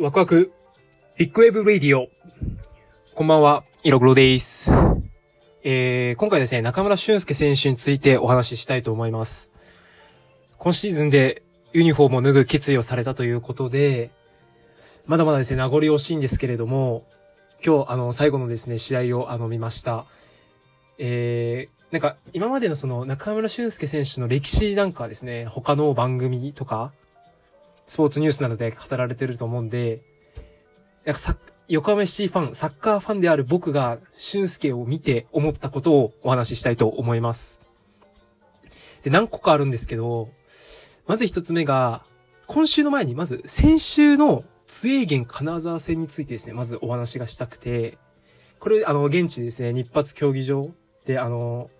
ワクワク、ビッグウェーブレディオ。こんばんは、イログロです。えー、今回ですね、中村俊輔選手についてお話ししたいと思います。今シーズンでユニフォームを脱ぐ決意をされたということで、まだまだですね、名残惜しいんですけれども、今日、あの、最後のですね、試合を、あの、見ました。えー、なんか、今までのその、中村俊輔選手の歴史なんかですね、他の番組とか、スポーツニュースなどで語られてると思うんで、なんかさ、横浜 FC ファン、サッカーファンである僕が、俊介を見て思ったことをお話ししたいと思います。で、何個かあるんですけど、まず一つ目が、今週の前に、まず先週のツエーゲン金沢戦についてですね、まずお話がしたくて、これ、あの、現地ですね、日発競技場で、あの、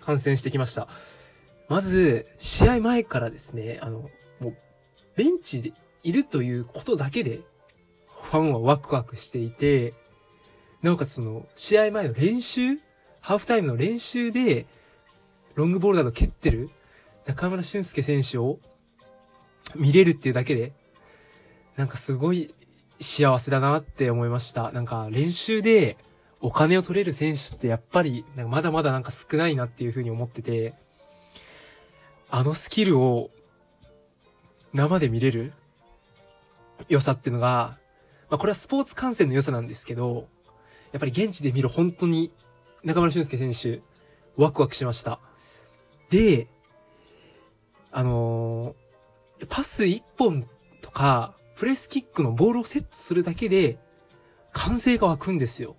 観戦してきました。まず、試合前からですね、あの、ベンチでいるということだけで、ファンはワクワクしていて、なおかつその、試合前の練習ハーフタイムの練習で、ロングボールなど蹴ってる中村俊介選手を見れるっていうだけで、なんかすごい幸せだなって思いました。なんか練習でお金を取れる選手ってやっぱり、まだまだなんか少ないなっていうふうに思ってて、あのスキルを生で見れる？良さっていうのが、まあこれはスポーツ観戦の良さなんですけど、やっぱり現地で見る本当に中村俊介選手、ワクワクしました。で、あのー、パス1本とか、プレスキックのボールをセットするだけで、歓声が湧くんですよ。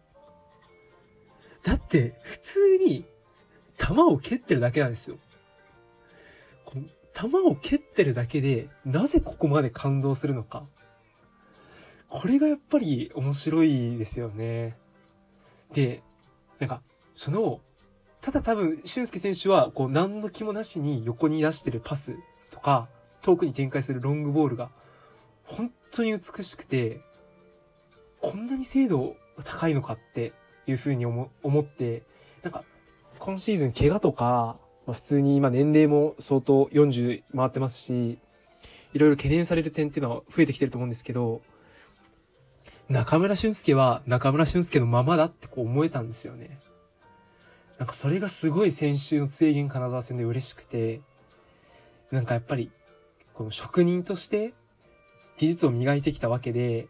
だって、普通に、球を蹴ってるだけなんですよ。球を蹴ってるだけで、なぜここまで感動するのか。これがやっぱり面白いですよね。で、なんか、その、ただ多分、俊介選手は、こう、何の気もなしに横に出してるパスとか、遠くに展開するロングボールが、本当に美しくて、こんなに精度高いのかっていうふうに思って、なんか、今シーズン怪我とか、まあ、普通に今年齢も相当40回ってますし、いろいろ懸念される点っていうのは増えてきてると思うんですけど、中村俊介は中村俊介のままだってこう思えたんですよね。なんかそれがすごい先週の通元金沢戦で嬉しくて、なんかやっぱり、この職人として技術を磨いてきたわけで、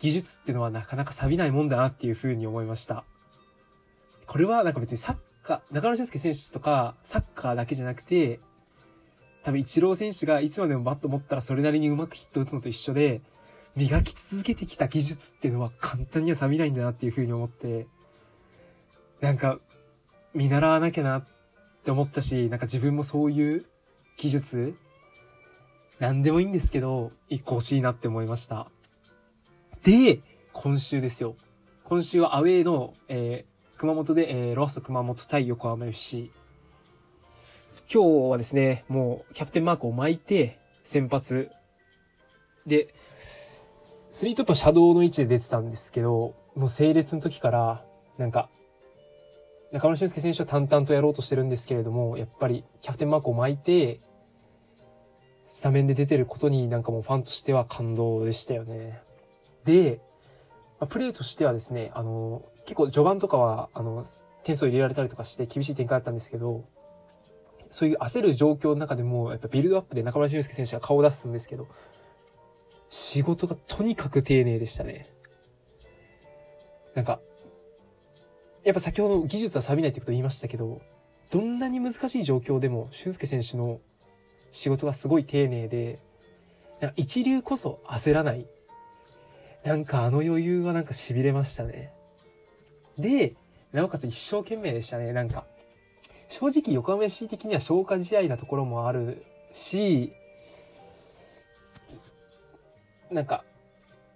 技術ってのはなかなか錆びないもんだなっていうふうに思いました。これはなんか別にサッカー、中村俊介選手とか、サッカーだけじゃなくて、多分一郎選手がいつまでもバット持ったらそれなりにうまくヒット打つのと一緒で、磨き続けてきた技術っていうのは簡単には錆びないんだなっていうふうに思って、なんか、見習わなきゃなって思ったし、なんか自分もそういう技術、なんでもいいんですけど、一個欲しいなって思いました。で、今週ですよ。今週はアウェイの、え熊本で、えー、ロアス熊本対横浜 FC。今日はですね、もうキャプテンマークを巻いて、先発。で、スリートップはシャドウの位置で出てたんですけど、もう整列の時から、なんか、中村俊介選手は淡々とやろうとしてるんですけれども、やっぱりキャプテンマークを巻いて、スタメンで出てることになんかもうファンとしては感動でしたよね。で、まあ、プレーとしてはですね、あの、結構序盤とかは、あの、点数を入れられたりとかして厳しい展開だったんですけど、そういう焦る状況の中でも、やっぱビルドアップで中村俊介選手が顔を出すんですけど、仕事がとにかく丁寧でしたね。なんか、やっぱ先ほど技術は錆びないってこと言いましたけど、どんなに難しい状況でも、俊介選手の仕事がすごい丁寧で、一流こそ焦らない。なんかあの余裕はなんか痺れましたね。で、なおかつ一生懸命でしたね、なんか。正直横浜 FC 的には消化試合なところもあるし、なんか、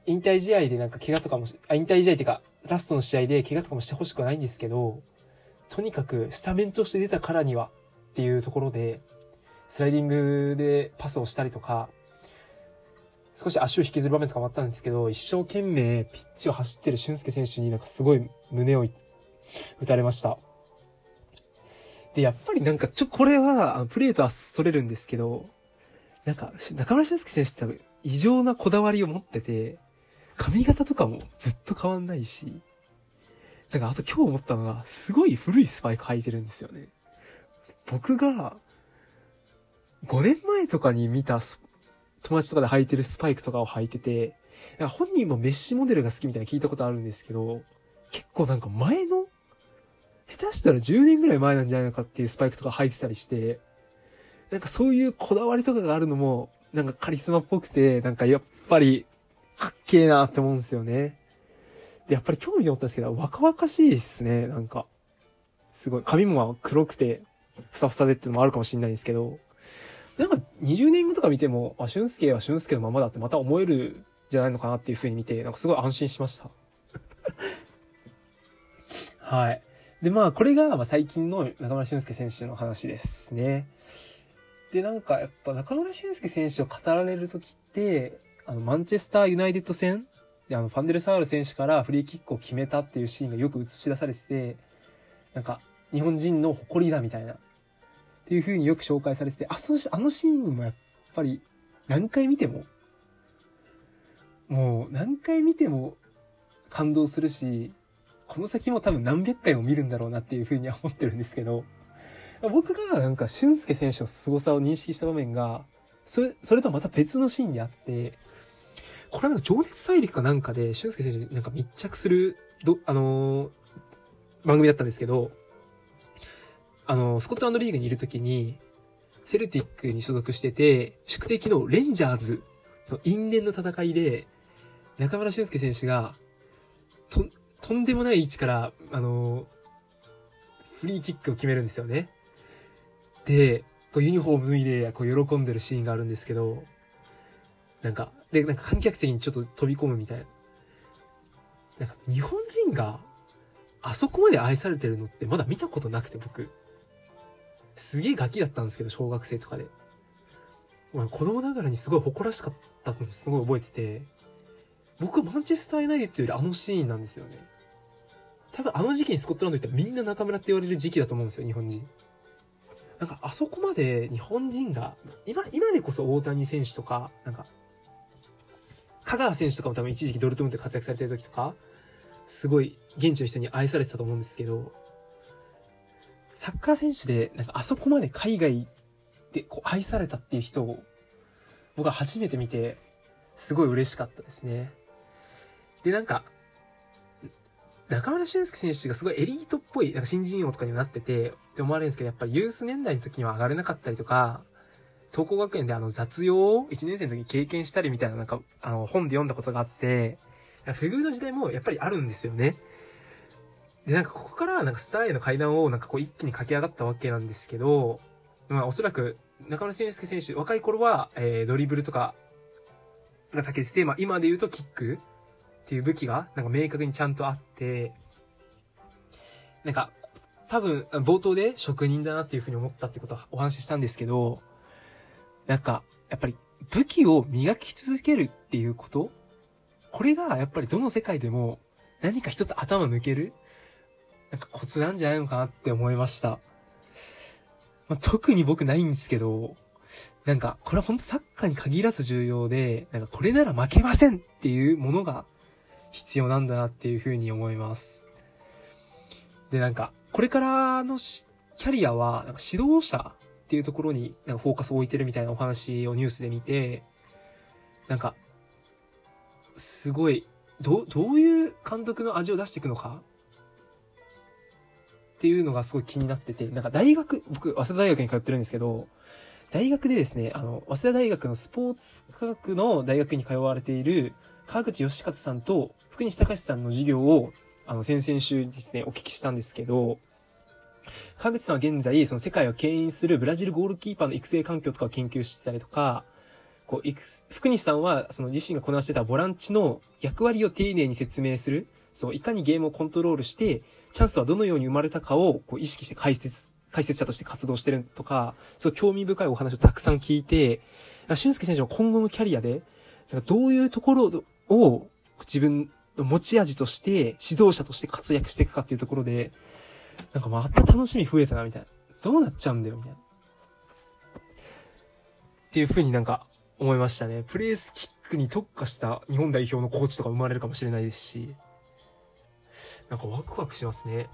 引退試合でなんか怪我とかも、あ、引退試合っていうか、ラストの試合で怪我とかもしてほしくはないんですけど、とにかくスタメンとして出たからにはっていうところで、スライディングでパスをしたりとか、少し足を引きずる場面とかもあったんですけど、一生懸命ピッチを走ってる俊介選手になんかすごい胸を打たれました。で、やっぱりなんか、ちょ、これは、プレーとはそれるんですけど、なんか、中村俊介選手って多分、異常なこだわりを持ってて、髪型とかもずっと変わんないし、だかあと今日思ったのが、すごい古いスパイク履いてるんですよね。僕が、5年前とかに見た友達とかで履いてるスパイクとかを履いてて、本人もメッシュモデルが好きみたいな聞いたことあるんですけど、構なんか前の、下手したら10年ぐらい前なんじゃないのかっていうスパイクとか履いてたりして、なんかそういうこだわりとかがあるのも、なんかカリスマっぽくて、なんかやっぱり、かっけえなって思うんですよね。で、やっぱり興味持ったんですけど、若々しいですね、なんか。すごい。髪も黒くて、ふさふさでってのもあるかもしれないんですけど、なんか20年後とか見ても、あ、俊介は俊介のままだってまた思えるじゃないのかなっていう風に見て、なんかすごい安心しました。はい。で、まあ、これが、まあ、最近の中村俊介選手の話ですね。で、なんか、やっぱ中村俊介選手を語られるときって、あの、マンチェスターユナイテッド戦で、あの、ファンデルサール選手からフリーキックを決めたっていうシーンがよく映し出されてて、なんか、日本人の誇りだみたいな、っていう風によく紹介されてて、あ、その、あのシーンもやっぱり、何回見ても、もう、何回見ても感動するし、この先も多分何百回も見るんだろうなっていう風には思ってるんですけど、僕がなんか俊介選手の凄さを認識した場面が、それ、それとはまた別のシーンにあって、これはなんか情熱大陸かなんかで、俊介選手になんか密着する、ど、あのー、番組だったんですけど、あのー、スコットランドリーグにいるときに、セルティックに所属してて、宿敵のレンジャーズの因縁の戦いで、中村俊介選手が、と、とんでもない位置から、あの、フリーキックを決めるんですよね。で、こうユニフォーム脱いで、こう喜んでるシーンがあるんですけど、なんか、で、なんか観客席にちょっと飛び込むみたいな。なんか日本人があそこまで愛されてるのってまだ見たことなくて僕。すげえガキだったんですけど、小学生とかで。まあ、子供ながらにすごい誇らしかったのすごい覚えてて、僕はマンチェスターユナイテッドよりあのシーンなんですよね。多分あの時期にスコットランド行ったらみんな中村って言われる時期だと思うんですよ、日本人。なんかあそこまで日本人が、今、今でこそ大谷選手とか、なんか、香川選手とかも多分一時期ドルトムントで活躍されてる時とか、すごい現地の人に愛されてたと思うんですけど、サッカー選手で、なんかあそこまで海外でこう愛されたっていう人を、僕は初めて見て、すごい嬉しかったですね。で、なんか、中村俊輔選手がすごいエリートっぽい、なんか新人王とかにもなってて、って思われるんですけど、やっぱりユース年代の時には上がれなかったりとか、東光学園であの雑用を1年生の時に経験したりみたいななんか、あの本で読んだことがあって、不遇の時代もやっぱりあるんですよね。で、なんかここからなんかスターへの階段をなんかこう一気に駆け上がったわけなんですけど、まあおそらく中村俊輔選手、若い頃は、えー、ドリブルとかが長けてて、まあ今で言うとキックっていう武器が、なんか明確にちゃんとあって、なんか、多分、冒頭で職人だなっていうふうに思ったってことはお話ししたんですけど、なんか、やっぱり武器を磨き続けるっていうことこれがやっぱりどの世界でも何か一つ頭抜けるなんかコツなんじゃないのかなって思いました。まあ、特に僕ないんですけど、なんか、これは本当サッカーに限らず重要で、なんかこれなら負けませんっていうものが必要なんだなっていうふうに思います。で、なんか、これからのキャリアは、なんか指導者っていうところになんかフォーカスを置いてるみたいなお話をニュースで見て、なんか、すごい、ど、どういう監督の味を出していくのか？っていうのがすごい気になってて、なんか大学、僕、早稲田大学に通ってるんですけど、大学でですね、あの、早稲田大学のスポーツ科学の大学に通われている川口義勝さんと福西隆さんの授業を、あの、先々週ですね、お聞きしたんですけど、川口さんは現在、その世界を牽引するブラジルゴールキーパーの育成環境とかを研究してたりとか、こう、福西さんは、その自身がこなしてたボランチの役割を丁寧に説明する、そう、いかにゲームをコントロールして、チャンスはどのように生まれたかを、こう、意識して解説、解説者として活動してるとか、そう、興味深いお話をたくさん聞いて、俊介選手の今後のキャリアで、どういうところを自分の持ち味として、指導者として活躍していくかっていうところで、なんかまた楽しみ増えたな、みたいな。どうなっちゃうんだよ、みたいな。っていう風になんか思いましたね。プレースキックに特化した日本代表のコーチとか生まれるかもしれないですし、なんかワクワクしますね。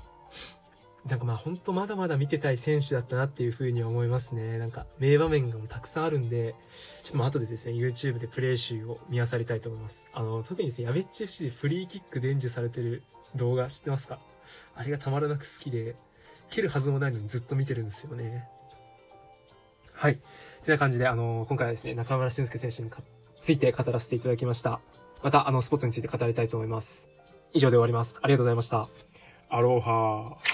なんかまあ本当まだまだ見てたい選手だったなっていうふうに思いますね。なんか名場面がもたくさんあるんで、ちょっとまあ後でですね、YouTube でプレイ集を見漁りたいと思います。あの、特にですね、やべっち FC フリーキック伝授されてる動画知ってますか？あれがたまらなく好きで、蹴るはずもないのにずっと見てるんですよね。はい。てな感じで、あの、今回はですね、中村俊介選手について語らせていただきました。また、あの、スポーツについて語りたいと思います。以上で終わります。ありがとうございました。アローハー。